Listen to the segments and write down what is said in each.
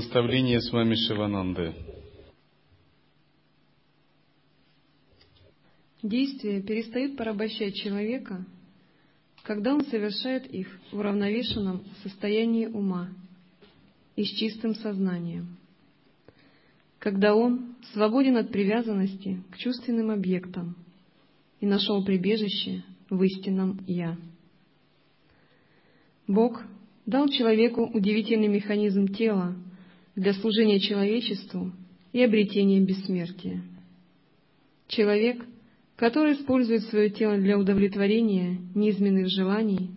Наставление с вами Шивананды. Действия перестают порабощать человека, когда он совершает их в уравновешенном состоянии ума и с чистым сознанием. Когда он свободен от привязанности к чувственным объектам и нашел прибежище в истинном «Я». Бог дал человеку удивительный механизм тела для служения человечеству и обретения бессмертия. Человек, который использует свое тело для удовлетворения низменных желаний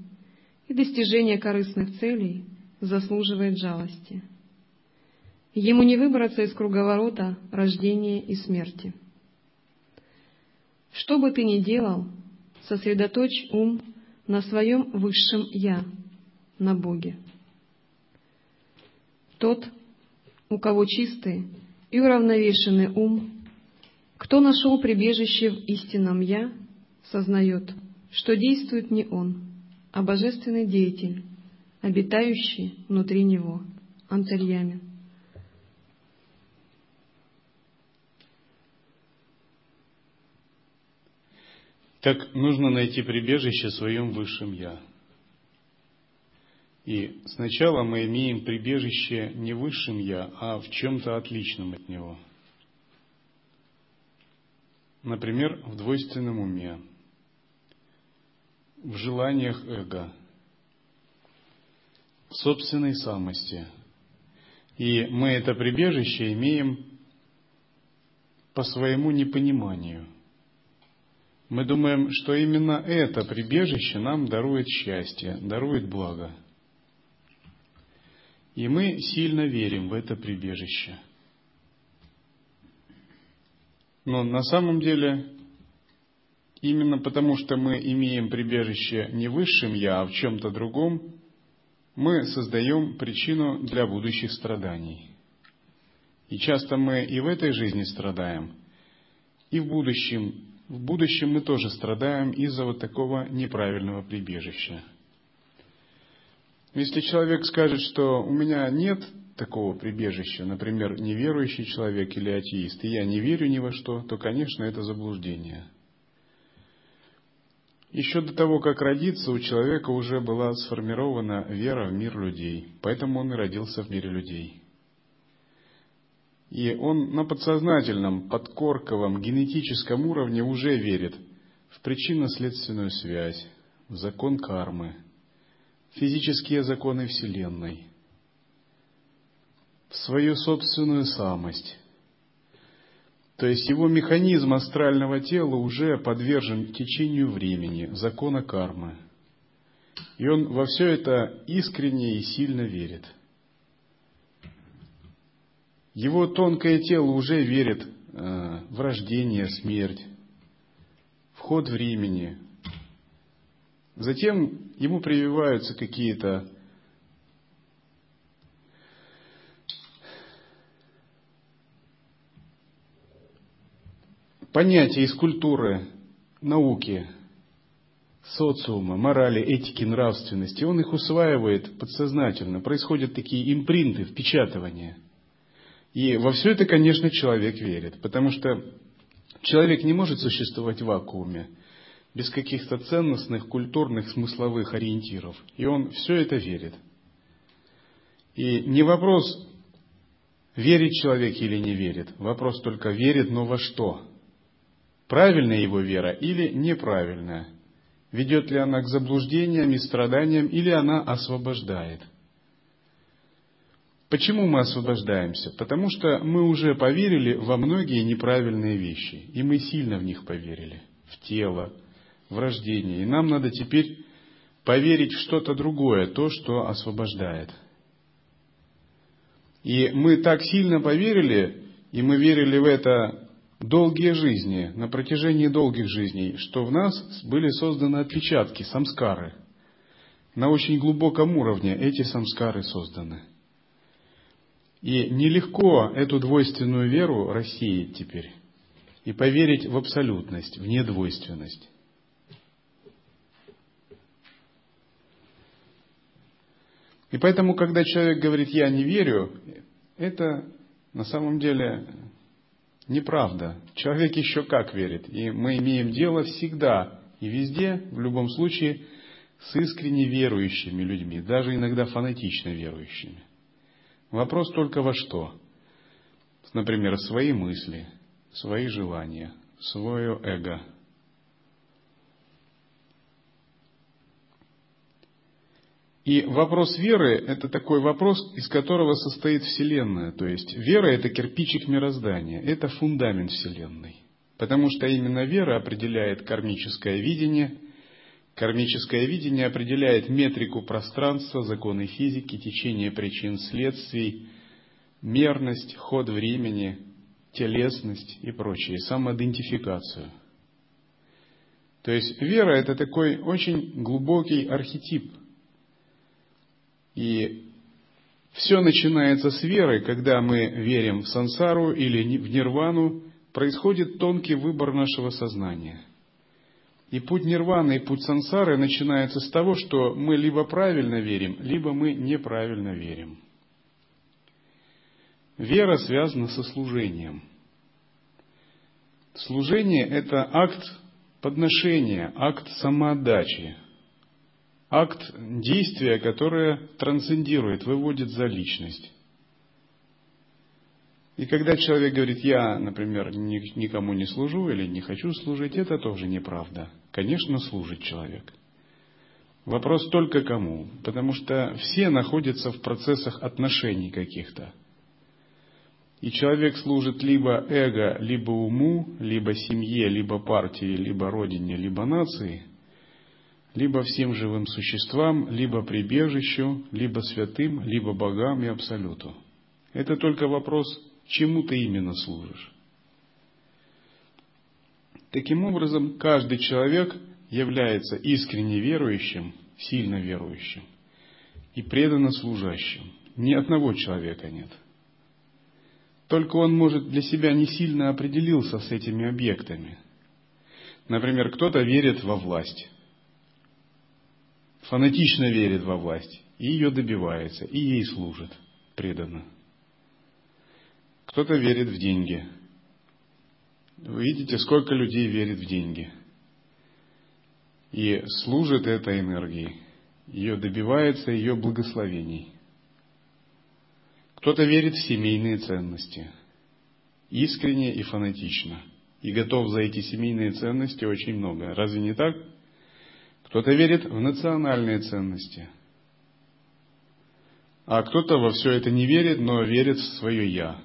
и достижения корыстных целей, заслуживает жалости. Ему не выбраться из круговорота рождения и смерти. Что бы ты ни делал, сосредоточь ум на своем высшем «Я», на Боге. Тот, у кого чистый и уравновешенный ум, кто нашел прибежище в истинном «Я», сознает, что действует не он, а божественный деятель, обитающий внутри него, антарьями. Так нужно найти прибежище в своем высшем Я. И сначала мы имеем прибежище не в высшем Я, а в чем-то отличном от него. Например, в двойственном уме, в желаниях эго, в собственной самости. И мы это прибежище имеем по своему непониманию. Мы думаем, что именно это прибежище нам дарует счастье, дарует благо – и мы сильно верим в это прибежище. Но на самом деле, именно потому что мы имеем прибежище не в высшем Я, а в чем-то другом, мы создаем причину для будущих страданий. И часто мы и в этой жизни страдаем, и в будущем. В будущем мы тоже страдаем из-за вот такого неправильного прибежища – если человек скажет, что у меня нет такого прибежища, например, неверующий человек или атеист, и я не верю ни во что, то, конечно, это заблуждение. Еще до того, как родиться, у человека уже была сформирована вера в мир людей, поэтому он и родился в мире людей. И он на подсознательном, подкорковом, генетическом уровне уже верит в причинно-следственную связь, в закон кармы – физические законы Вселенной, в свою собственную самость. То есть его механизм астрального тела уже подвержен течению времени, закона кармы. И он во все это искренне и сильно верит. Его тонкое тело уже верит э, в рождение, смерть, в ход времени, Затем ему прививаются какие-то понятия из культуры, науки, социума, морали, этики, нравственности. Он их усваивает подсознательно. Происходят такие импринты, впечатывания. И во все это, конечно, человек верит, потому что человек не может существовать в вакууме без каких-то ценностных, культурных, смысловых ориентиров. И он все это верит. И не вопрос, верит человек или не верит. Вопрос только, верит, но во что? Правильная его вера или неправильная? Ведет ли она к заблуждениям и страданиям, или она освобождает? Почему мы освобождаемся? Потому что мы уже поверили во многие неправильные вещи, и мы сильно в них поверили. В тело, в рождении. И нам надо теперь поверить в что-то другое, то, что освобождает. И мы так сильно поверили, и мы верили в это долгие жизни, на протяжении долгих жизней, что в нас были созданы отпечатки, самскары. На очень глубоком уровне эти самскары созданы. И нелегко эту двойственную веру рассеять теперь и поверить в абсолютность, в недвойственность. И поэтому, когда человек говорит «я не верю», это на самом деле неправда. Человек еще как верит. И мы имеем дело всегда и везде, в любом случае, с искренне верующими людьми, даже иногда фанатично верующими. Вопрос только во что? Например, свои мысли, свои желания, свое эго – И вопрос веры – это такой вопрос, из которого состоит Вселенная. То есть вера – это кирпичик мироздания, это фундамент Вселенной. Потому что именно вера определяет кармическое видение. Кармическое видение определяет метрику пространства, законы физики, течение причин следствий, мерность, ход времени, телесность и прочее, самоидентификацию. То есть вера – это такой очень глубокий архетип – и все начинается с веры, когда мы верим в сансару или в нирвану, происходит тонкий выбор нашего сознания. И путь нирваны и путь сансары начинается с того, что мы либо правильно верим, либо мы неправильно верим. Вера связана со служением. Служение – это акт подношения, акт самоотдачи, акт действия, которое трансцендирует, выводит за личность. И когда человек говорит, я, например, никому не служу или не хочу служить, это тоже неправда. Конечно, служит человек. Вопрос только кому. Потому что все находятся в процессах отношений каких-то. И человек служит либо эго, либо уму, либо семье, либо партии, либо родине, либо нации – либо всем живым существам, либо прибежищу, либо святым, либо богам и абсолюту. Это только вопрос, чему ты именно служишь. Таким образом, каждый человек является искренне верующим, сильно верующим и преданно служащим. Ни одного человека нет. Только он, может, для себя не сильно определился с этими объектами. Например, кто-то верит во власть, фанатично верит во власть, и ее добивается, и ей служит преданно. Кто-то верит в деньги. Вы видите, сколько людей верит в деньги. И служит этой энергией. Ее добивается ее благословений. Кто-то верит в семейные ценности. Искренне и фанатично. И готов за эти семейные ценности очень много. Разве не так? Кто-то верит в национальные ценности. А кто-то во все это не верит, но верит в свое «я».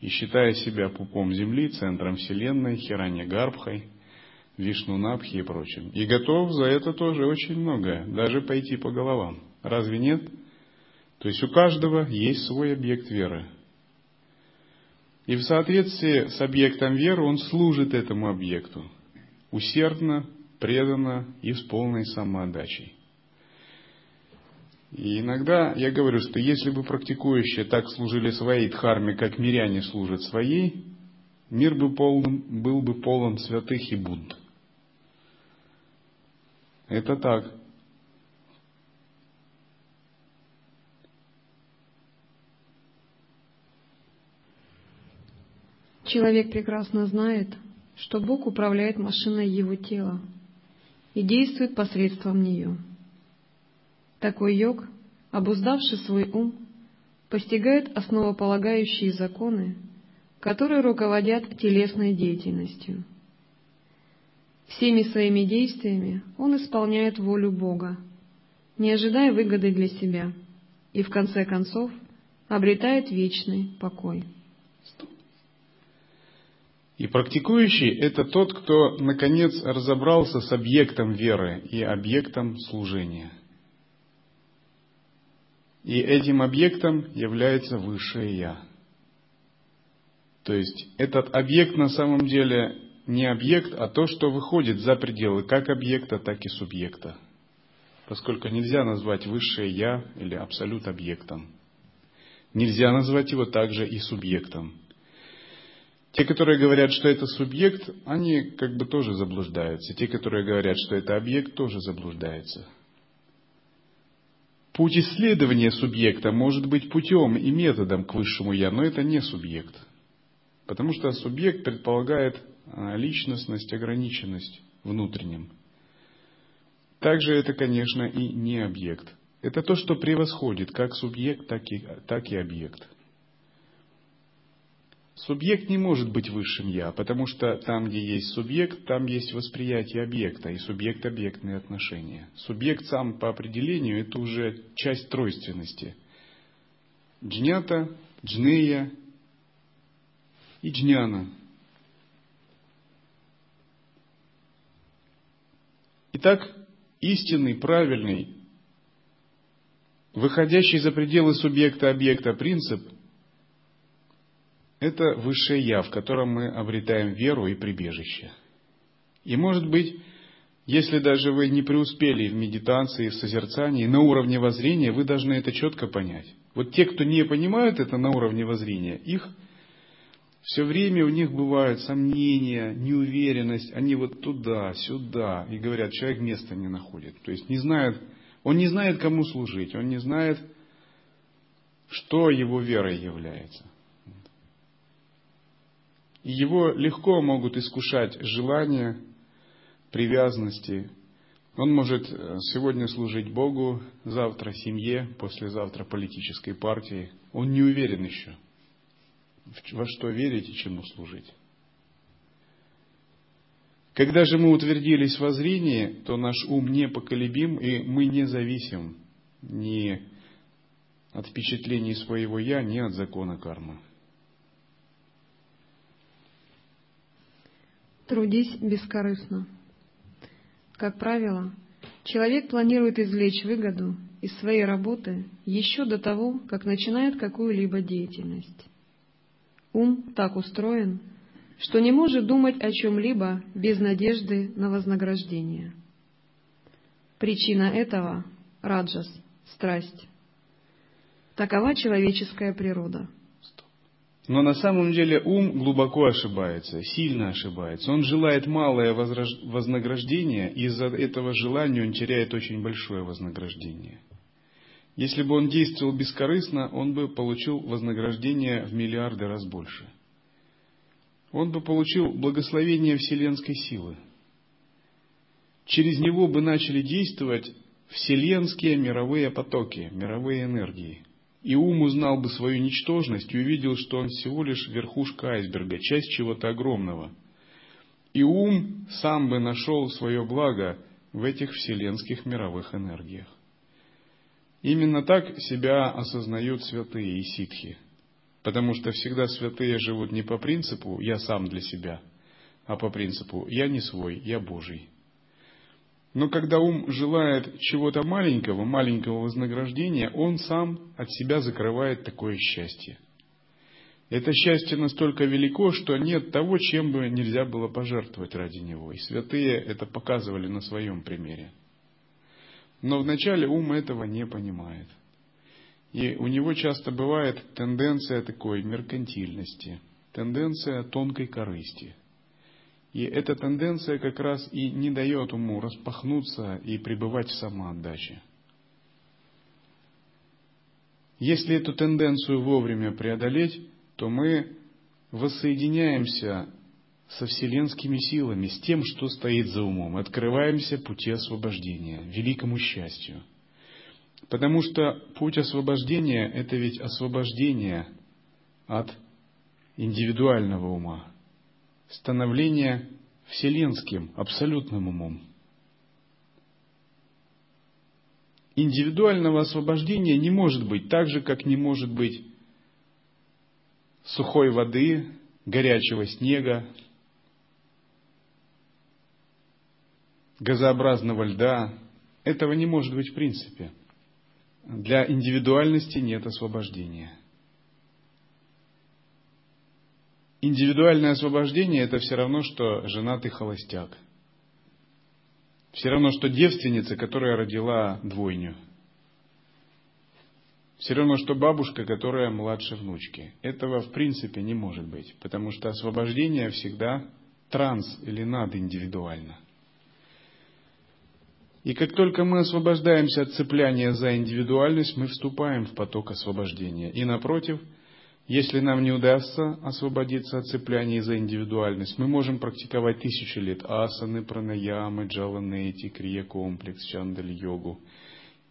И считая себя пупом Земли, центром Вселенной, Хирани Гарбхой, Вишну Напхи и прочим. И готов за это тоже очень многое, даже пойти по головам. Разве нет? То есть у каждого есть свой объект веры. И в соответствии с объектом веры он служит этому объекту. Усердно, преданно и с полной самоотдачей. И иногда я говорю, что если бы практикующие так служили своей дхарме, как миряне служат своей, мир бы полон, был бы полон святых и Будд. Это так. Человек прекрасно знает, что Бог управляет машиной его тела – и действует посредством нее. Такой йог, обуздавший свой ум, постигает основополагающие законы, которые руководят телесной деятельностью. Всеми своими действиями он исполняет волю Бога, не ожидая выгоды для себя, и в конце концов обретает вечный покой. И практикующий – это тот, кто, наконец, разобрался с объектом веры и объектом служения. И этим объектом является Высшее Я. То есть этот объект на самом деле не объект, а то, что выходит за пределы как объекта, так и субъекта. Поскольку нельзя назвать Высшее Я или Абсолют объектом. Нельзя назвать его также и субъектом – те, которые говорят, что это субъект, они как бы тоже заблуждаются. Те, которые говорят, что это объект, тоже заблуждаются. Путь исследования субъекта может быть путем и методом к высшему я, но это не субъект. Потому что субъект предполагает а, личностность, ограниченность внутренним. Также это, конечно, и не объект. Это то, что превосходит как субъект, так и, так и объект. Субъект не может быть высшим «я», потому что там, где есть субъект, там есть восприятие объекта и субъект-объектные отношения. Субъект сам по определению – это уже часть тройственности. Джнята, джнея и джняна. Итак, истинный, правильный, выходящий за пределы субъекта-объекта принцип – это высшее Я, в котором мы обретаем веру и прибежище. И может быть, если даже вы не преуспели в медитации, в созерцании, на уровне воззрения, вы должны это четко понять. Вот те, кто не понимают это на уровне воззрения, их все время у них бывают сомнения, неуверенность, они вот туда, сюда, и говорят, человек места не находит. То есть не знает, он не знает, кому служить, он не знает, что его верой является. Его легко могут искушать желания, привязанности. Он может э, сегодня служить Богу, завтра семье, послезавтра политической партии. Он не уверен еще, во что верить и чему служить. Когда же мы утвердились в зрении, то наш ум непоколебим, и мы не зависим ни от впечатлений своего «я», ни от закона кармы. Трудись бескорыстно. Как правило, человек планирует извлечь выгоду из своей работы еще до того, как начинает какую-либо деятельность. Ум так устроен, что не может думать о чем-либо без надежды на вознаграждение. Причина этого – раджас, страсть. Такова человеческая природа – но на самом деле ум глубоко ошибается, сильно ошибается. Он желает малое вознаграждение, и из-за этого желания он теряет очень большое вознаграждение. Если бы он действовал бескорыстно, он бы получил вознаграждение в миллиарды раз больше. Он бы получил благословение вселенской силы. Через него бы начали действовать вселенские мировые потоки, мировые энергии – и ум узнал бы свою ничтожность и увидел, что он всего лишь верхушка айсберга, часть чего-то огромного. И ум сам бы нашел свое благо в этих вселенских мировых энергиях. Именно так себя осознают святые и ситхи. Потому что всегда святые живут не по принципу «я сам для себя», а по принципу «я не свой, я Божий». Но когда ум желает чего-то маленького, маленького вознаграждения, он сам от себя закрывает такое счастье. Это счастье настолько велико, что нет того, чем бы нельзя было пожертвовать ради него. И святые это показывали на своем примере. Но вначале ум этого не понимает. И у него часто бывает тенденция такой меркантильности, тенденция тонкой корысти – и эта тенденция как раз и не дает уму распахнуться и пребывать в самоотдаче. Если эту тенденцию вовремя преодолеть, то мы воссоединяемся со вселенскими силами, с тем, что стоит за умом, открываемся пути освобождения, великому счастью. Потому что путь освобождения – это ведь освобождение от индивидуального ума, становление вселенским, абсолютным умом. Индивидуального освобождения не может быть, так же, как не может быть сухой воды, горячего снега, газообразного льда. Этого не может быть в принципе. Для индивидуальности нет освобождения – Индивидуальное освобождение – это все равно, что женатый холостяк. Все равно, что девственница, которая родила двойню. Все равно, что бабушка, которая младше внучки. Этого в принципе не может быть, потому что освобождение всегда транс или надиндивидуально. И как только мы освобождаемся от цепляния за индивидуальность, мы вступаем в поток освобождения. И напротив, если нам не удастся освободиться от цепляния за индивидуальность, мы можем практиковать тысячи лет асаны, пранаямы, джаланети, крия-комплекс, чандаль-йогу.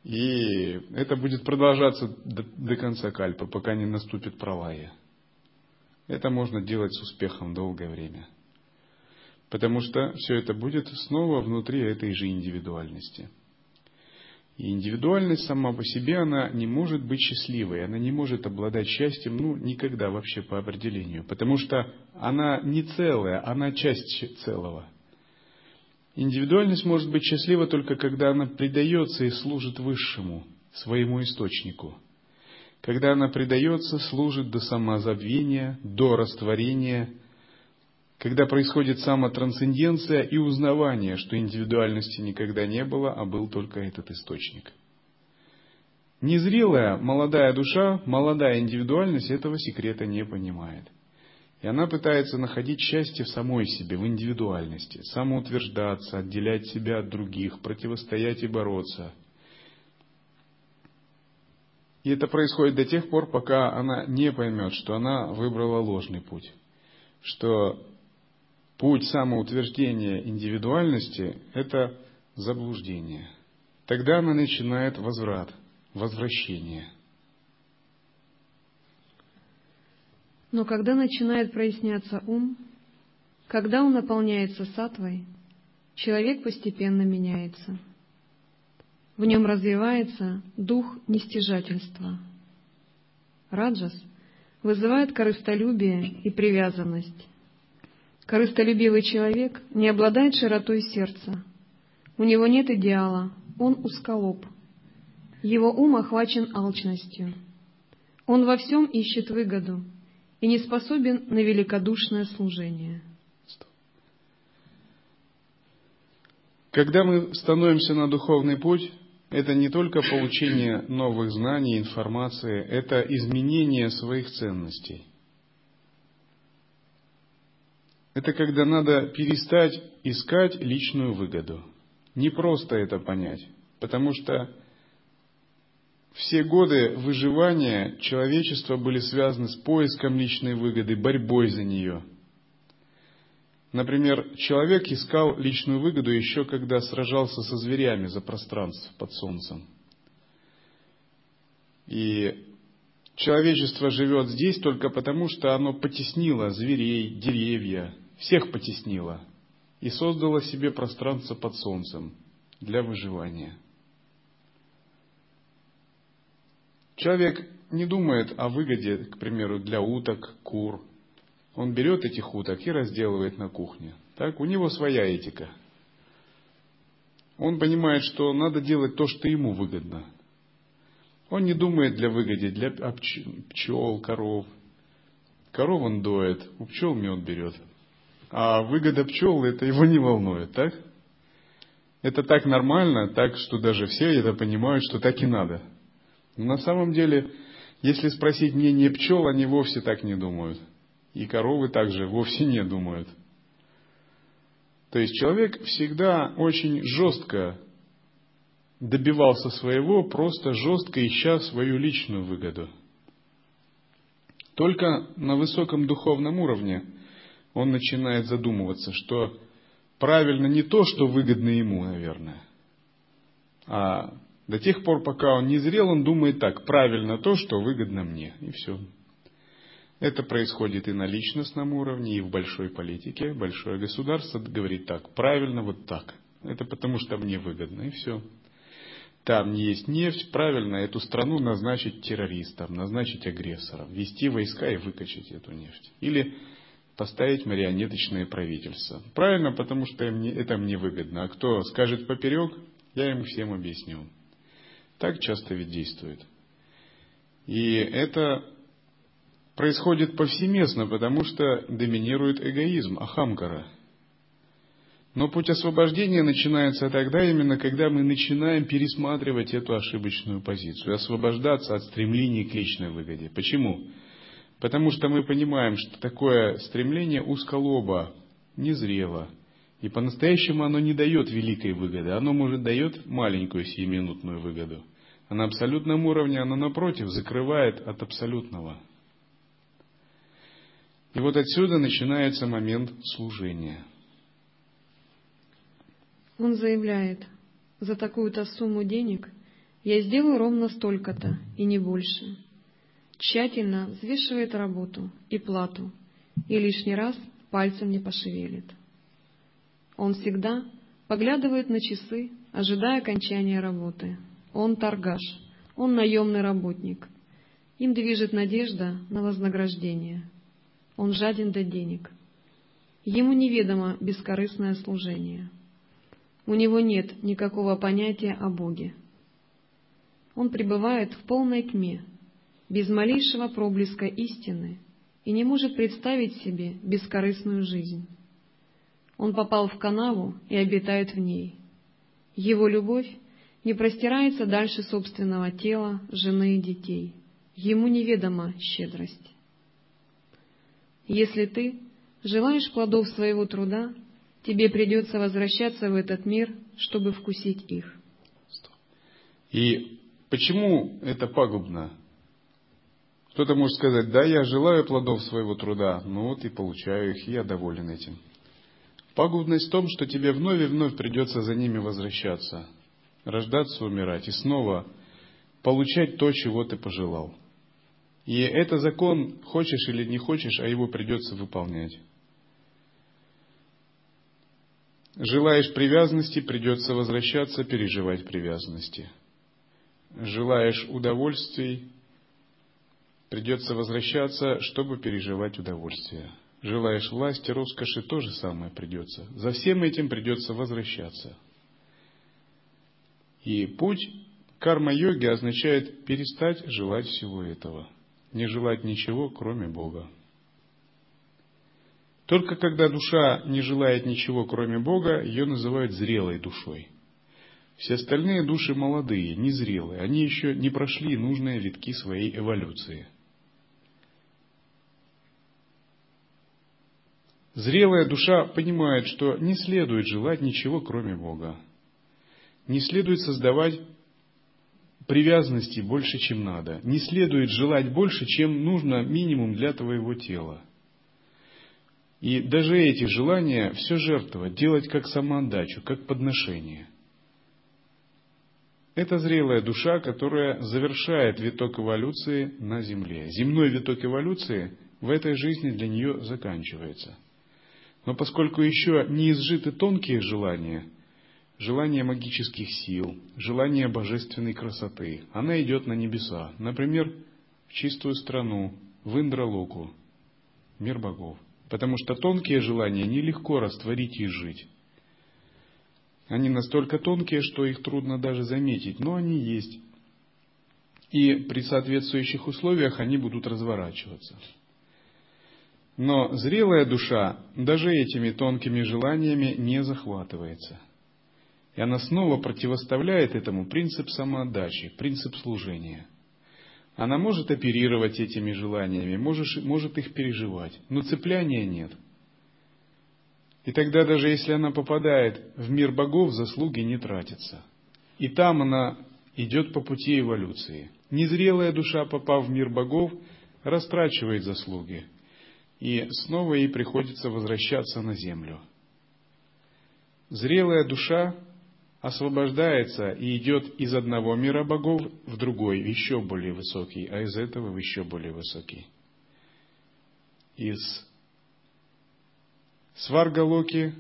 И это будет продолжаться до, до конца кальпы, пока не наступит пролая. Это можно делать с успехом долгое время. Потому что все это будет снова внутри этой же индивидуальности. И индивидуальность сама по себе, она не может быть счастливой, она не может обладать счастьем, ну, никогда вообще по определению, потому что она не целая, она часть целого. Индивидуальность может быть счастлива только когда она предается и служит высшему, своему источнику. Когда она предается, служит до самозабвения, до растворения – когда происходит самотрансценденция и узнавание, что индивидуальности никогда не было, а был только этот источник. Незрелая молодая душа, молодая индивидуальность этого секрета не понимает. И она пытается находить счастье в самой себе, в индивидуальности, самоутверждаться, отделять себя от других, противостоять и бороться. И это происходит до тех пор, пока она не поймет, что она выбрала ложный путь, что путь самоутверждения индивидуальности – это заблуждение. Тогда она начинает возврат, возвращение. Но когда начинает проясняться ум, когда он наполняется сатвой, человек постепенно меняется. В нем развивается дух нестяжательства. Раджас вызывает корыстолюбие и привязанность. Корыстолюбивый человек не обладает широтой сердца. У него нет идеала, он усколоп. Его ум охвачен алчностью. Он во всем ищет выгоду и не способен на великодушное служение. Когда мы становимся на духовный путь, это не только получение новых знаний, информации, это изменение своих ценностей – это когда надо перестать искать личную выгоду. Не просто это понять, потому что все годы выживания человечества были связаны с поиском личной выгоды, борьбой за нее. Например, человек искал личную выгоду еще когда сражался со зверями за пространство под солнцем. И человечество живет здесь только потому, что оно потеснило зверей, деревья, всех потеснила и создала себе пространство под солнцем для выживания. Человек не думает о выгоде, к примеру, для уток, кур. Он берет этих уток и разделывает на кухне. Так, у него своя этика. Он понимает, что надо делать то, что ему выгодно. Он не думает для выгоды, для пчел, коров. Коров он доет, у пчел мед берет а выгода пчел это его не волнует, так? Это так нормально, так что даже все это понимают, что так и надо. Но на самом деле, если спросить мнение пчел, они вовсе так не думают. И коровы также вовсе не думают. То есть человек всегда очень жестко добивался своего, просто жестко ища свою личную выгоду. Только на высоком духовном уровне он начинает задумываться, что правильно не то, что выгодно ему, наверное, а до тех пор, пока он не зрел, он думает так, правильно то, что выгодно мне, и все. Это происходит и на личностном уровне, и в большой политике. Большое государство говорит так, правильно вот так. Это потому, что мне выгодно, и все. Там есть нефть, правильно эту страну назначить террористом, назначить агрессором, ввести войска и выкачать эту нефть. Или поставить марионеточное правительство. Правильно, потому что это мне выгодно. А кто скажет поперек, я им всем объясню. Так часто ведь действует. И это происходит повсеместно, потому что доминирует эгоизм, ахамкара. Но путь освобождения начинается тогда именно, когда мы начинаем пересматривать эту ошибочную позицию, освобождаться от стремлений к личной выгоде. Почему? Потому что мы понимаем, что такое стремление узколоба, незрело. И по-настоящему оно не дает великой выгоды, оно, может, дает маленькую сиюминутную выгоду. А на абсолютном уровне оно, напротив, закрывает от абсолютного. И вот отсюда начинается момент служения. Он заявляет, за такую-то сумму денег я сделаю ровно столько-то и не больше. Тщательно взвешивает работу и плату и лишний раз пальцем не пошевелит. Он всегда поглядывает на часы, ожидая окончания работы. Он торгаш, он наемный работник. Им движет надежда на вознаграждение. Он жаден до денег. Ему неведомо бескорыстное служение. У него нет никакого понятия о Боге. Он пребывает в полной тьме, без малейшего проблеска истины и не может представить себе бескорыстную жизнь. Он попал в канаву и обитает в ней. Его любовь не простирается дальше собственного тела, жены и детей. Ему неведома щедрость. Если ты желаешь плодов своего труда, тебе придется возвращаться в этот мир, чтобы вкусить их. И почему это пагубно? Кто-то может сказать, да, я желаю плодов своего труда, ну вот и получаю их, и я доволен этим. Пагубность в том, что тебе вновь и вновь придется за ними возвращаться, рождаться, умирать и снова получать то, чего ты пожелал. И это закон, хочешь или не хочешь, а его придется выполнять. Желаешь привязанности, придется возвращаться, переживать привязанности. Желаешь удовольствий, придется возвращаться, чтобы переживать удовольствие. Желаешь власти, роскоши, то же самое придется. За всем этим придется возвращаться. И путь карма-йоги означает перестать желать всего этого. Не желать ничего, кроме Бога. Только когда душа не желает ничего, кроме Бога, ее называют зрелой душой. Все остальные души молодые, незрелые, они еще не прошли нужные витки своей эволюции – Зрелая душа понимает, что не следует желать ничего, кроме Бога. Не следует создавать привязанности больше, чем надо. Не следует желать больше, чем нужно минимум для твоего тела. И даже эти желания все жертвовать, делать как самоотдачу, как подношение. Это зрелая душа, которая завершает виток эволюции на Земле. Земной виток эволюции в этой жизни для нее заканчивается – но поскольку еще не изжиты тонкие желания, желание магических сил, желание божественной красоты, она идет на небеса, например, в чистую страну, в Индралоку, мир богов. Потому что тонкие желания нелегко растворить и жить. Они настолько тонкие, что их трудно даже заметить, но они есть. И при соответствующих условиях они будут разворачиваться. Но зрелая душа даже этими тонкими желаниями не захватывается. И она снова противоставляет этому принцип самоотдачи, принцип служения. Она может оперировать этими желаниями, может, может их переживать, но цепляния нет. И тогда даже если она попадает в мир богов, заслуги не тратятся. И там она идет по пути эволюции. Незрелая душа, попав в мир богов, растрачивает заслуги – и снова ей приходится возвращаться на землю. Зрелая душа освобождается и идет из одного мира богов в другой, еще более высокий, а из этого в еще более высокий. Из Сваргалоки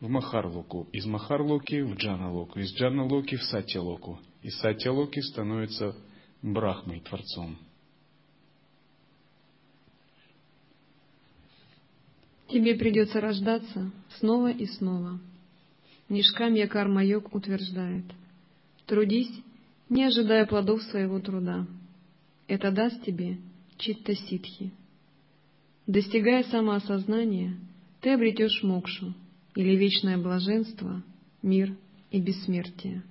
в Махарлоку, из Махарлоки в Джаналоку, из Джаналоки в Сатьялоку, из Сатьялоки становится Брахмой, Творцом. Тебе придется рождаться снова и снова. Нишкамья Карма-йог утверждает, трудись, не ожидая плодов своего труда. Это даст тебе читта ситхи. Достигая самоосознания, ты обретешь мокшу, или вечное блаженство, мир и бессмертие.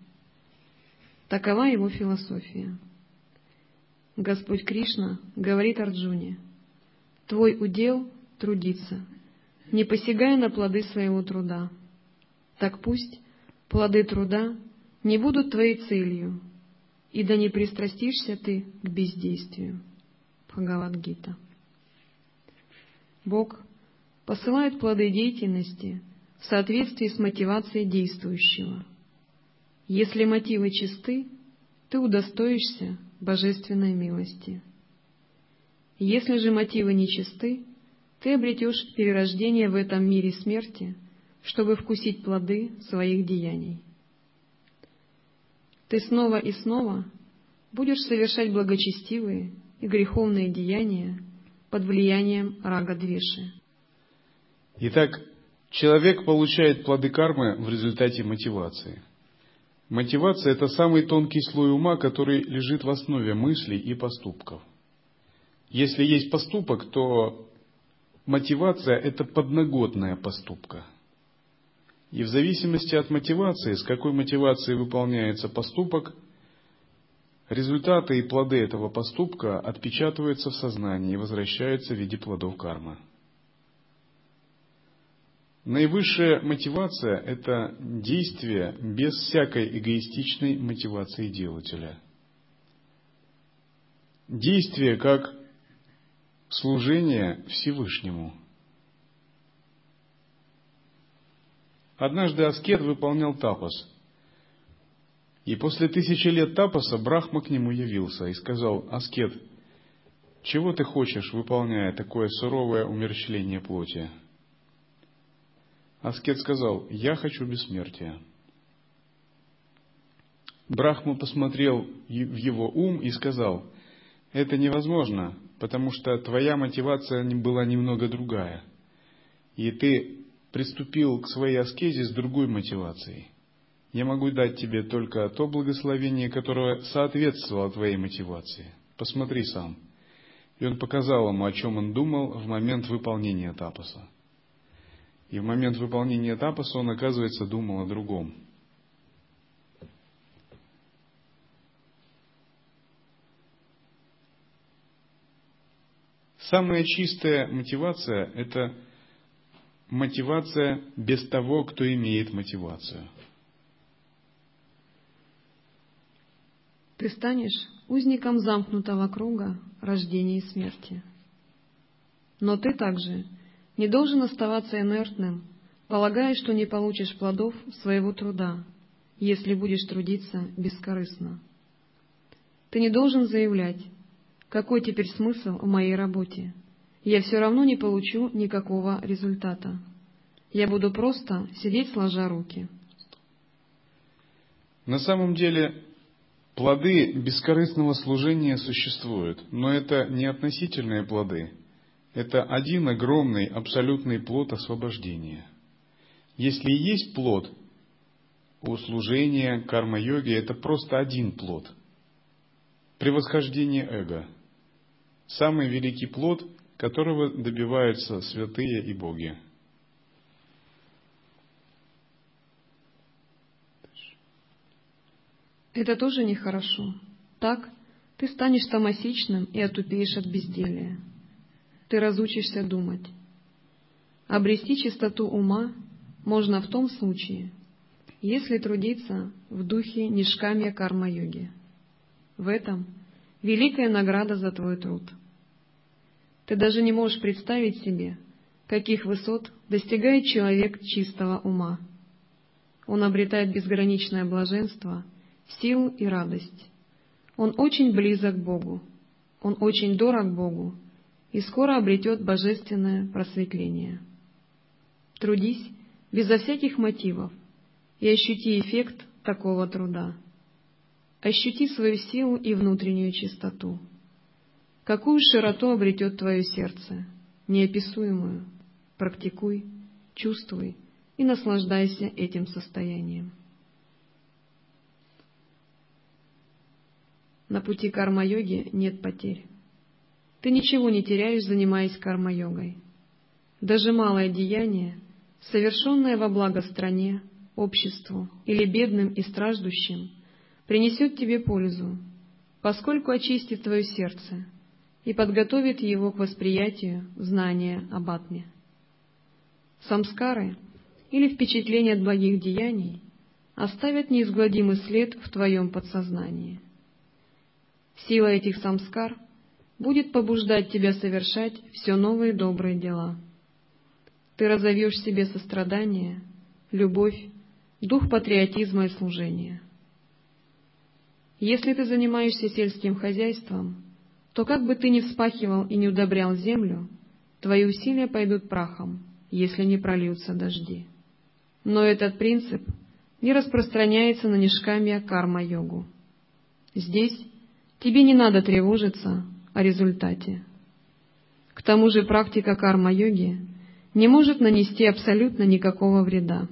Такова его философия. Господь Кришна говорит Арджуне, «Твой удел — трудиться, не посягая на плоды своего труда. Так пусть плоды труда не будут твоей целью, и да не пристрастишься ты к бездействию. Бхагавадгита. Бог посылает плоды деятельности в соответствии с мотивацией действующего. Если мотивы чисты, ты удостоишься божественной милости. Если же мотивы нечисты, ты обретешь перерождение в этом мире смерти, чтобы вкусить плоды своих деяний. Ты снова и снова будешь совершать благочестивые и греховные деяния под влиянием рага Двеши. Итак, человек получает плоды кармы в результате мотивации. Мотивация – это самый тонкий слой ума, который лежит в основе мыслей и поступков. Если есть поступок, то мотивация – это подноготная поступка. И в зависимости от мотивации, с какой мотивацией выполняется поступок, результаты и плоды этого поступка отпечатываются в сознании и возвращаются в виде плодов кармы. Наивысшая мотивация – это действие без всякой эгоистичной мотивации делателя. Действие как служение Всевышнему. Однажды аскет выполнял тапас. И после тысячи лет тапаса Брахма к нему явился и сказал, «Аскет, чего ты хочешь, выполняя такое суровое умерщвление плоти?» Аскет сказал, «Я хочу бессмертия». Брахма посмотрел в его ум и сказал, «Это невозможно, потому что твоя мотивация была немного другая, и ты приступил к своей аскезе с другой мотивацией. Я могу дать тебе только то благословение, которое соответствовало твоей мотивации. Посмотри сам». И он показал ему, о чем он думал в момент выполнения тапоса. И в момент выполнения тапоса он, оказывается, думал о другом. Самая чистая мотивация – это мотивация без того, кто имеет мотивацию. Ты станешь узником замкнутого круга рождения и смерти. Но ты также не должен оставаться инертным, полагая, что не получишь плодов своего труда, если будешь трудиться бескорыстно. Ты не должен заявлять, какой теперь смысл в моей работе? Я все равно не получу никакого результата. Я буду просто сидеть сложа руки. На самом деле, плоды бескорыстного служения существуют, но это не относительные плоды – это один огромный абсолютный плод освобождения. Если и есть плод у служения карма-йоги, это просто один плод. Превосхождение эго. Самый великий плод, которого добиваются святые и боги. Это тоже нехорошо. Так ты станешь тамасичным и отупеешь от безделия ты разучишься думать. Обрести чистоту ума можно в том случае, если трудиться в духе нишкамья карма-йоги. В этом великая награда за твой труд. Ты даже не можешь представить себе, каких высот достигает человек чистого ума. Он обретает безграничное блаженство, силу и радость. Он очень близок к Богу. Он очень дорог Богу и скоро обретет божественное просветление. Трудись безо всяких мотивов и ощути эффект такого труда. Ощути свою силу и внутреннюю чистоту. Какую широту обретет твое сердце, неописуемую. Практикуй, чувствуй и наслаждайся этим состоянием. На пути карма-йоги нет потерь. Ты ничего не теряешь, занимаясь карма-йогой. Даже малое деяние, совершенное во благо стране, обществу или бедным и страждущим, принесет тебе пользу, поскольку очистит твое сердце и подготовит его к восприятию знания об атме. самскары или впечатления от благих деяний оставят неизгладимый след в твоем подсознании. Сила этих самскар будет побуждать тебя совершать все новые добрые дела. Ты разовьешь в себе сострадание, любовь, дух патриотизма и служения. Если ты занимаешься сельским хозяйством, то как бы ты ни вспахивал и не удобрял землю, твои усилия пойдут прахом, если не прольются дожди. Но этот принцип не распространяется на нишкамия карма-йогу. Здесь тебе не надо тревожиться о результате. К тому же практика карма-йоги не может нанести абсолютно никакого вреда.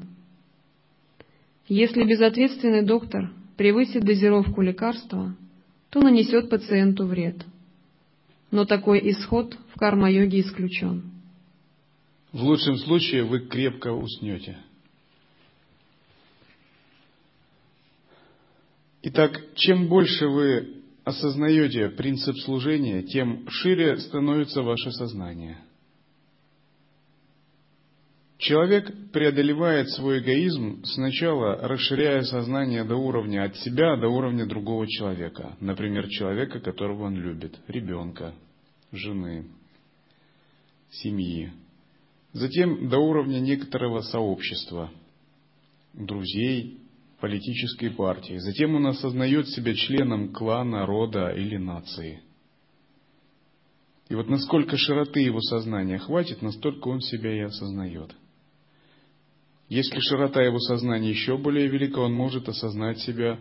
Если безответственный доктор превысит дозировку лекарства, то нанесет пациенту вред. Но такой исход в карма-йоге исключен. В лучшем случае вы крепко уснете. Итак, чем больше вы осознаете принцип служения, тем шире становится ваше сознание. Человек преодолевает свой эгоизм, сначала расширяя сознание до уровня от себя до уровня другого человека, например, человека, которого он любит, ребенка, жены, семьи. Затем до уровня некоторого сообщества, друзей, политической партии. Затем он осознает себя членом клана, рода или нации. И вот насколько широты его сознания хватит, настолько он себя и осознает. Если широта его сознания еще более велика, он может осознать себя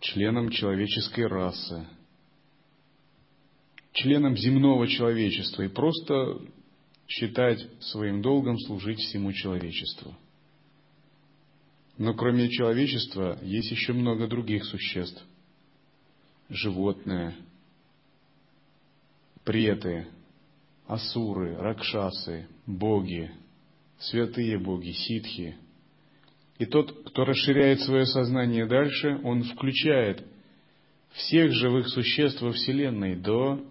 членом человеческой расы, членом земного человечества и просто считать своим долгом служить всему человечеству – но кроме человечества есть еще много других существ. Животные, преты, асуры, ракшасы, боги, святые боги, ситхи. И тот, кто расширяет свое сознание дальше, он включает всех живых существ во Вселенной до,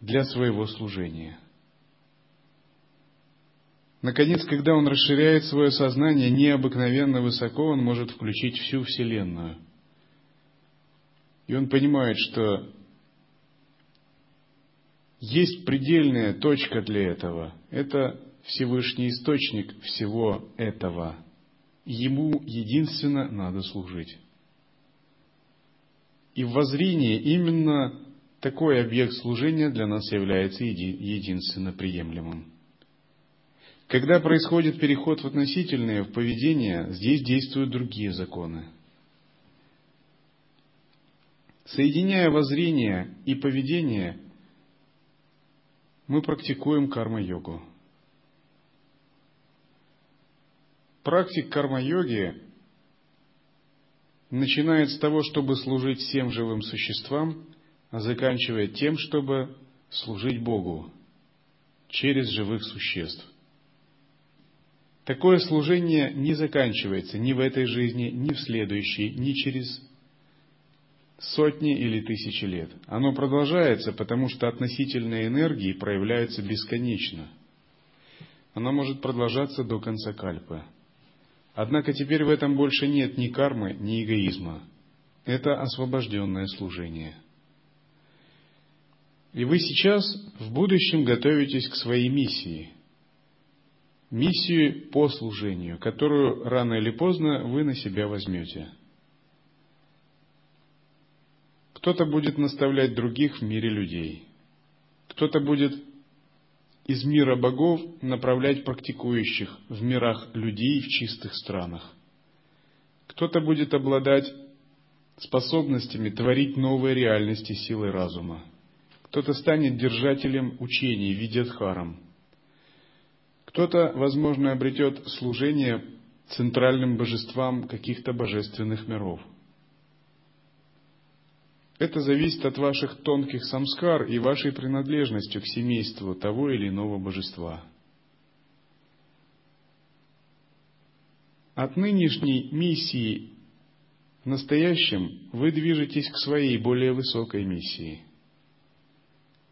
для своего служения. Наконец, когда он расширяет свое сознание необыкновенно высоко, он может включить всю Вселенную. И он понимает, что есть предельная точка для этого. Это Всевышний Источник всего этого. Ему единственно надо служить. И в воззрении именно такой объект служения для нас является единственно приемлемым. Когда происходит переход в относительное, в поведение, здесь действуют другие законы. Соединяя воззрение и поведение, мы практикуем карма-йогу. Практик карма-йоги начинает с того, чтобы служить всем живым существам, а заканчивая тем, чтобы служить Богу через живых существ. Такое служение не заканчивается ни в этой жизни, ни в следующей, ни через сотни или тысячи лет. Оно продолжается, потому что относительные энергии проявляются бесконечно. Оно может продолжаться до конца кальпы. Однако теперь в этом больше нет ни кармы, ни эгоизма. Это освобожденное служение. И вы сейчас в будущем готовитесь к своей миссии – миссию по служению, которую рано или поздно вы на себя возьмете. Кто-то будет наставлять других в мире людей. Кто-то будет из мира богов направлять практикующих в мирах людей в чистых странах. Кто-то будет обладать способностями творить новые реальности силой разума. Кто-то станет держателем учений в виде дхарам – кто-то, возможно, обретет служение центральным божествам каких-то божественных миров. Это зависит от ваших тонких самскар и вашей принадлежности к семейству того или иного божества. От нынешней миссии в настоящем вы движетесь к своей более высокой миссии.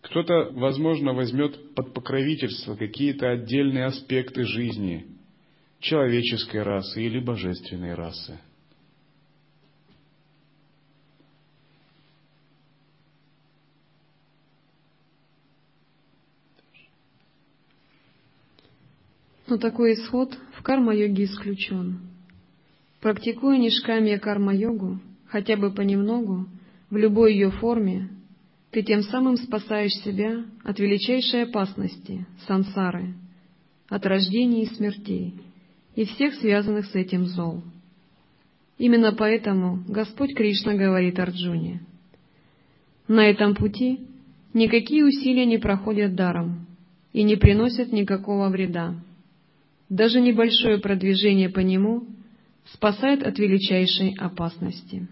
Кто-то, возможно, возьмет под покровительство какие-то отдельные аспекты жизни человеческой расы или божественной расы. Но такой исход в карма-йоге исключен. Практикуя нишкамия карма-йогу, хотя бы понемногу, в любой ее форме, ты тем самым спасаешь себя от величайшей опасности, сансары, от рождений и смертей и всех связанных с этим зол. Именно поэтому Господь Кришна говорит Арджуне, «На этом пути никакие усилия не проходят даром и не приносят никакого вреда. Даже небольшое продвижение по нему спасает от величайшей опасности».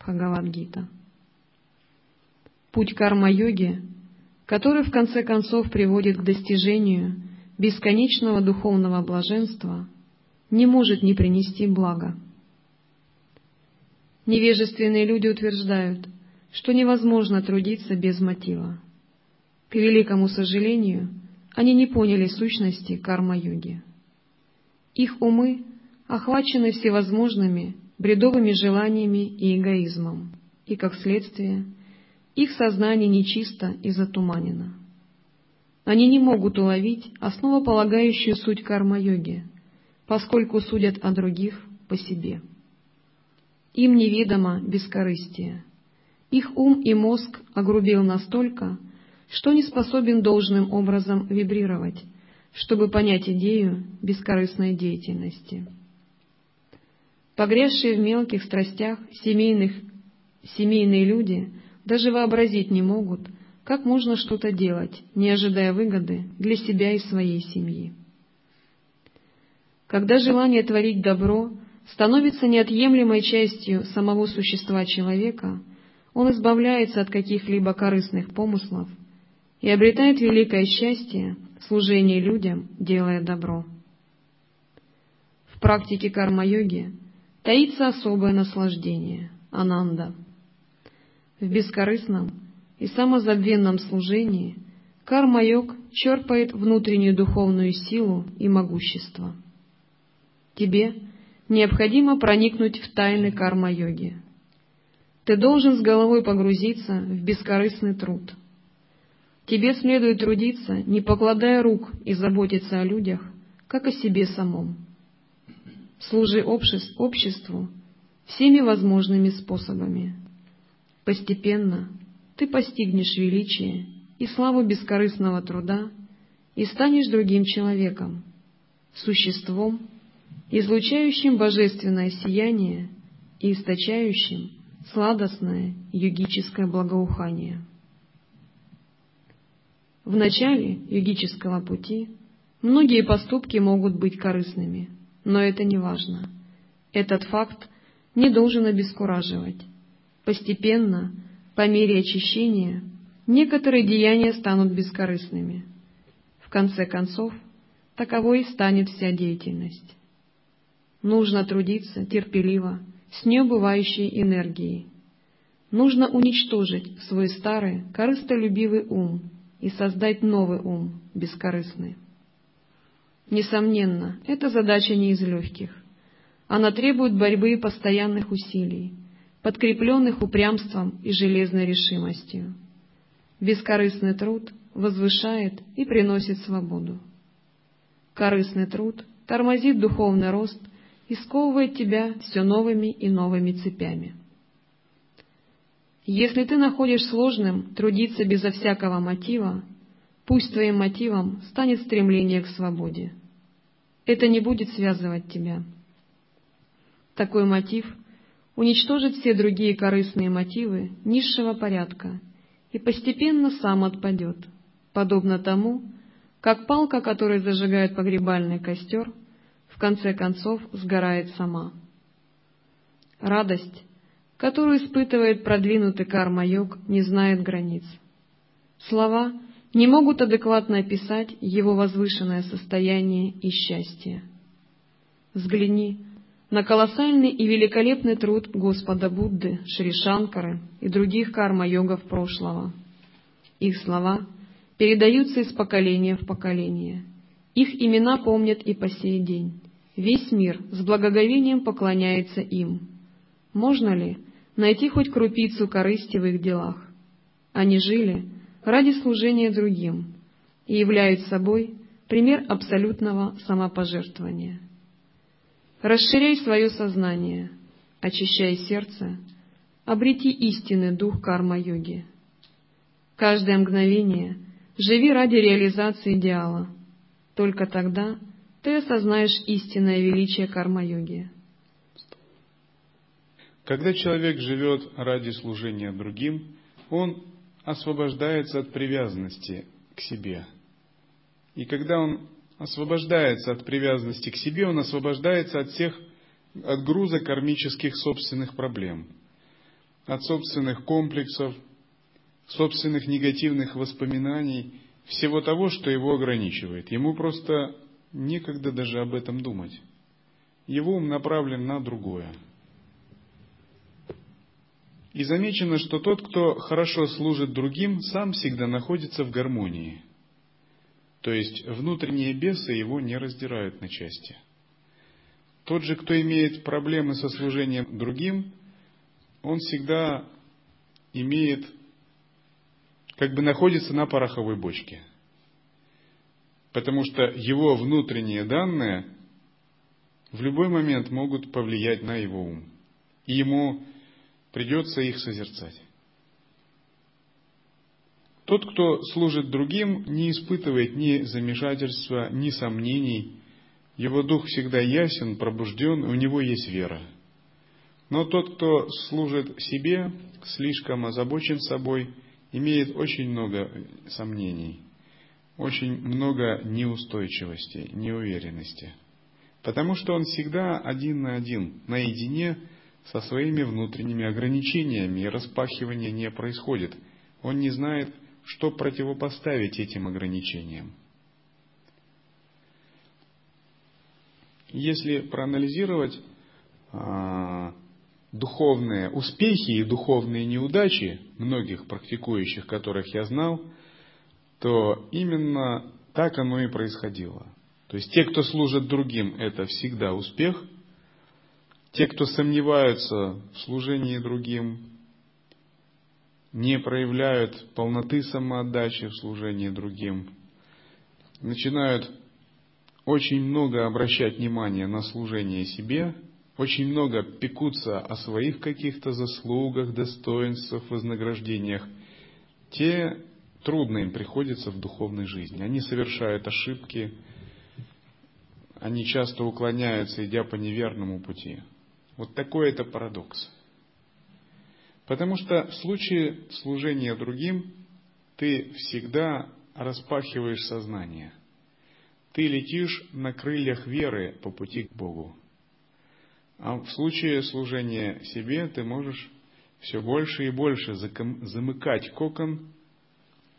Бхагавадгита. Путь карма-йоги, который в конце концов приводит к достижению бесконечного духовного блаженства, не может не принести блага. Невежественные люди утверждают, что невозможно трудиться без мотива. К великому сожалению, они не поняли сущности карма-йоги. Их умы охвачены всевозможными бредовыми желаниями и эгоизмом, и, как следствие, их сознание нечисто и затуманено. Они не могут уловить основополагающую суть карма-йоги, поскольку судят о других по себе. Им неведомо бескорыстие. Их ум и мозг огрубел настолько, что не способен должным образом вибрировать, чтобы понять идею бескорыстной деятельности. Погрязшие в мелких страстях семейных, семейные люди даже вообразить не могут, как можно что-то делать, не ожидая выгоды для себя и своей семьи. Когда желание творить добро становится неотъемлемой частью самого существа человека, он избавляется от каких-либо корыстных помыслов и обретает великое счастье в служении людям, делая добро. В практике карма-йоги таится особое наслаждение — ананда — в бескорыстном и самозабвенном служении карма-йог черпает внутреннюю духовную силу и могущество. Тебе необходимо проникнуть в тайны карма-йоги. Ты должен с головой погрузиться в бескорыстный труд. Тебе следует трудиться, не покладая рук и заботиться о людях, как о себе самом. Служи обществу всеми возможными способами. Постепенно ты постигнешь величие и славу бескорыстного труда и станешь другим человеком, существом, излучающим божественное сияние и источающим сладостное йогическое благоухание. В начале йогического пути многие поступки могут быть корыстными, но это не важно. Этот факт не должен обескураживать. Постепенно, по мере очищения, некоторые деяния станут бескорыстными. В конце концов, таковой станет вся деятельность. Нужно трудиться терпеливо, с неубывающей энергией. Нужно уничтожить свой старый, корыстолюбивый ум и создать новый ум, бескорыстный. Несомненно, эта задача не из легких. Она требует борьбы и постоянных усилий, подкрепленных упрямством и железной решимостью. Бескорыстный труд возвышает и приносит свободу. Корыстный труд тормозит духовный рост и сковывает тебя все новыми и новыми цепями. Если ты находишь сложным трудиться безо всякого мотива, пусть твоим мотивом станет стремление к свободе. Это не будет связывать тебя. Такой мотив уничтожит все другие корыстные мотивы низшего порядка и постепенно сам отпадет, подобно тому, как палка, которой зажигают погребальный костер, в конце концов сгорает сама. Радость, которую испытывает продвинутый карма-йог, не знает границ. Слова не могут адекватно описать его возвышенное состояние и счастье. Взгляни на колоссальный и великолепный труд Господа Будды, Шри Шанкары и других карма-йогов прошлого. Их слова передаются из поколения в поколение. Их имена помнят и по сей день. Весь мир с благоговением поклоняется им. Можно ли найти хоть крупицу корысти в их делах? Они жили ради служения другим и являют собой пример абсолютного самопожертвования. Расширяй свое сознание, очищай сердце, обрети истинный дух карма-йоги. Каждое мгновение живи ради реализации идеала. Только тогда ты осознаешь истинное величие карма-йоги. Когда человек живет ради служения другим, он освобождается от привязанности к себе. И когда он освобождается от привязанности к себе, он освобождается от всех, от груза кармических собственных проблем, от собственных комплексов, собственных негативных воспоминаний, всего того, что его ограничивает. Ему просто некогда даже об этом думать. Его ум направлен на другое. И замечено, что тот, кто хорошо служит другим, сам всегда находится в гармонии. То есть внутренние бесы его не раздирают на части. Тот же, кто имеет проблемы со служением другим, он всегда имеет, как бы находится на пороховой бочке. Потому что его внутренние данные в любой момент могут повлиять на его ум. И ему придется их созерцать. Тот, кто служит другим, не испытывает ни замешательства, ни сомнений. Его дух всегда ясен, пробужден, у него есть вера. Но тот, кто служит себе, слишком озабочен собой, имеет очень много сомнений, очень много неустойчивости, неуверенности. Потому что он всегда один на один, наедине со своими внутренними ограничениями, и распахивание не происходит. Он не знает, что противопоставить этим ограничениям. Если проанализировать а, духовные успехи и духовные неудачи многих практикующих, которых я знал, то именно так оно и происходило. То есть те, кто служит другим, это всегда успех – те, кто сомневаются в служении другим, не проявляют полноты самоотдачи в служении другим, начинают очень много обращать внимание на служение себе, очень много пекутся о своих каких-то заслугах, достоинствах, вознаграждениях, те трудно им приходится в духовной жизни. Они совершают ошибки, они часто уклоняются, идя по неверному пути. Вот такой это парадокс. Потому что в случае служения другим ты всегда распахиваешь сознание. Ты летишь на крыльях веры по пути к Богу. А в случае служения себе ты можешь все больше и больше замыкать кокон,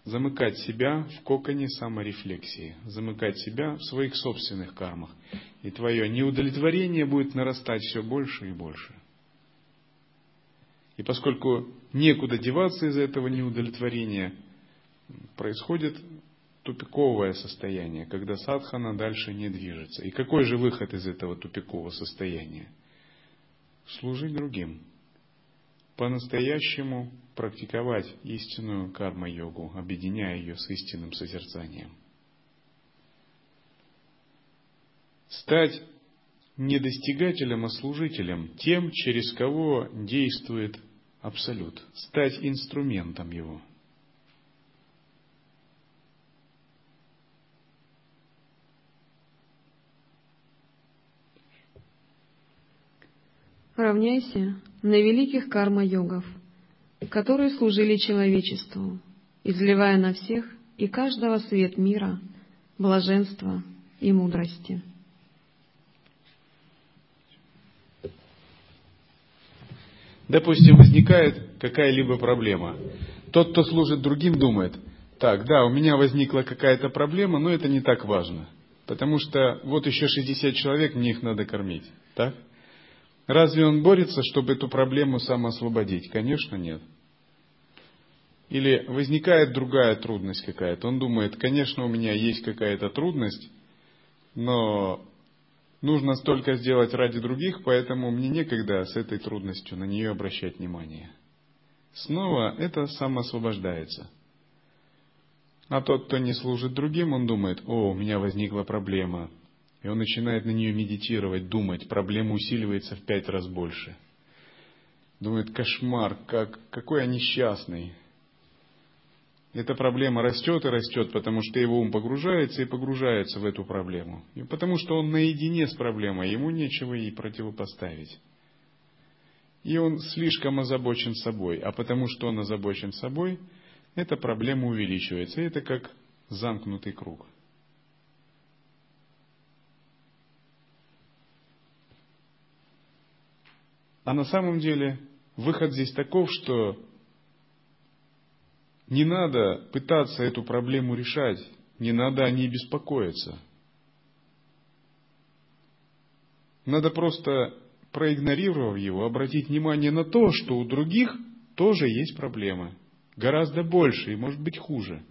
замыкать себя в коконе саморефлексии, замыкать себя в своих собственных кармах и твое неудовлетворение будет нарастать все больше и больше. И поскольку некуда деваться из этого неудовлетворения, происходит тупиковое состояние, когда садхана дальше не движется. И какой же выход из этого тупикового состояния? Служить другим. По-настоящему практиковать истинную карма-йогу, объединяя ее с истинным созерцанием. Стать не достигателем, а служителем, тем, через кого действует Абсолют, стать инструментом его. Равняйся на великих карма-йогов, которые служили человечеству, изливая на всех и каждого свет мира, блаженства и мудрости. Допустим, возникает какая-либо проблема. Тот, кто служит другим, думает, так, да, у меня возникла какая-то проблема, но это не так важно. Потому что вот еще 60 человек, мне их надо кормить. Так? Разве он борется, чтобы эту проблему сам освободить? Конечно, нет. Или возникает другая трудность какая-то. Он думает, конечно, у меня есть какая-то трудность, но нужно столько сделать ради других, поэтому мне некогда с этой трудностью на нее обращать внимание. Снова это самоосвобождается. А тот, кто не служит другим, он думает, о, у меня возникла проблема. И он начинает на нее медитировать, думать, проблема усиливается в пять раз больше. Думает, кошмар, как, какой я несчастный. Эта проблема растет и растет, потому что его ум погружается и погружается в эту проблему. И потому что он наедине с проблемой, ему нечего ей противопоставить. И он слишком озабочен собой. А потому что он озабочен собой, эта проблема увеличивается. И это как замкнутый круг. А на самом деле выход здесь таков, что не надо пытаться эту проблему решать, не надо о ней беспокоиться. Надо просто, проигнорировав его, обратить внимание на то, что у других тоже есть проблемы. Гораздо больше и, может быть, хуже.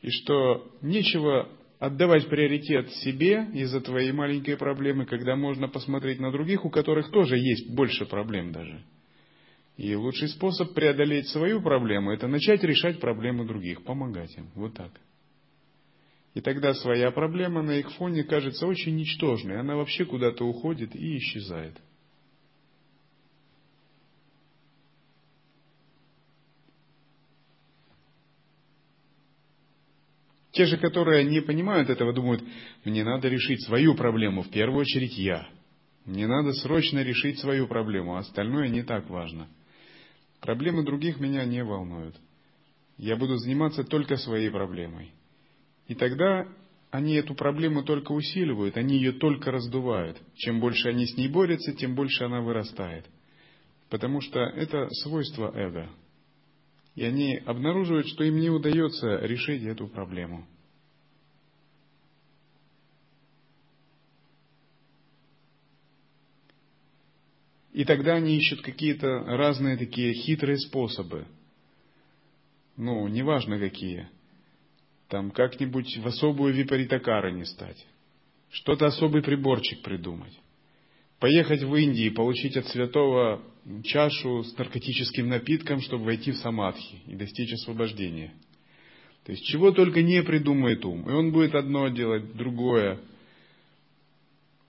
И что нечего отдавать приоритет себе из-за твоей маленькой проблемы, когда можно посмотреть на других, у которых тоже есть больше проблем даже. И лучший способ преодолеть свою проблему – это начать решать проблемы других, помогать им. Вот так. И тогда своя проблема на их фоне кажется очень ничтожной. Она вообще куда-то уходит и исчезает. Те же, которые не понимают этого, думают, мне надо решить свою проблему, в первую очередь я. Мне надо срочно решить свою проблему, а остальное не так важно – Проблемы других меня не волнуют. Я буду заниматься только своей проблемой. И тогда они эту проблему только усиливают, они ее только раздувают. Чем больше они с ней борются, тем больше она вырастает. Потому что это свойство эго. И они обнаруживают, что им не удается решить эту проблему. И тогда они ищут какие-то разные такие хитрые способы. Ну, неважно какие. Там как-нибудь в особую випаритакара не стать. Что-то особый приборчик придумать. Поехать в Индию и получить от святого чашу с наркотическим напитком, чтобы войти в самадхи и достичь освобождения. То есть чего только не придумает ум. И он будет одно делать, другое.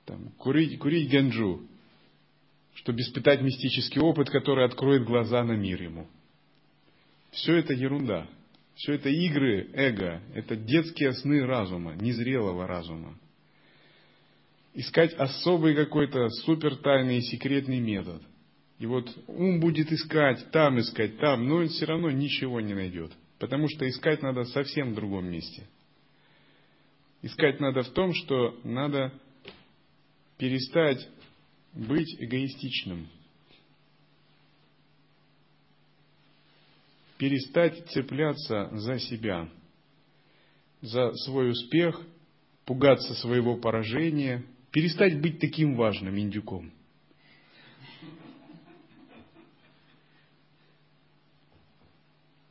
Там, курить, курить генджу чтобы испытать мистический опыт, который откроет глаза на мир ему. Все это ерунда. Все это игры эго, это детские сны разума, незрелого разума. Искать особый какой-то супер тайный и секретный метод. И вот ум будет искать, там искать, там, но он все равно ничего не найдет. Потому что искать надо совсем в другом месте. Искать надо в том, что надо перестать быть эгоистичным. Перестать цепляться за себя, за свой успех, пугаться своего поражения, перестать быть таким важным индюком.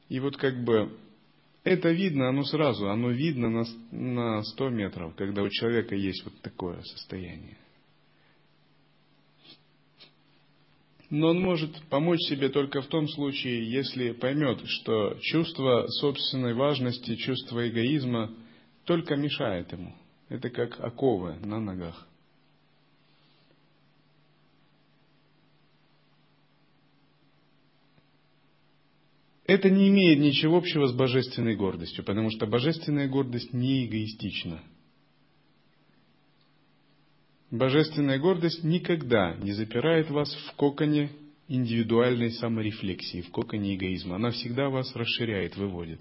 И вот как бы это видно, оно сразу, оно видно на, на 100 метров, когда у человека есть вот такое состояние. Но он может помочь себе только в том случае, если поймет, что чувство собственной важности, чувство эгоизма только мешает ему. Это как оковы на ногах. Это не имеет ничего общего с божественной гордостью, потому что божественная гордость не эгоистична. Божественная гордость никогда не запирает вас в коконе индивидуальной саморефлексии, в коконе эгоизма. Она всегда вас расширяет, выводит.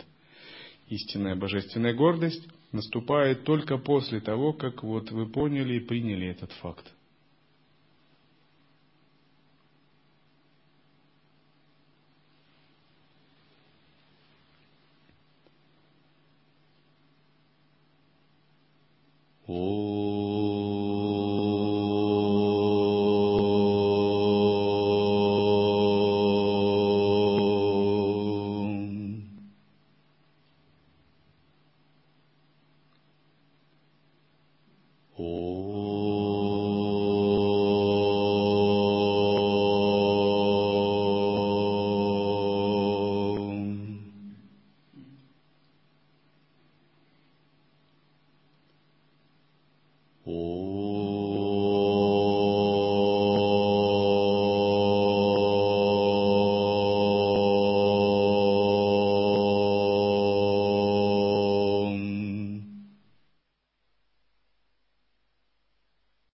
Истинная божественная гордость наступает только после того, как вот вы поняли и приняли этот факт. О,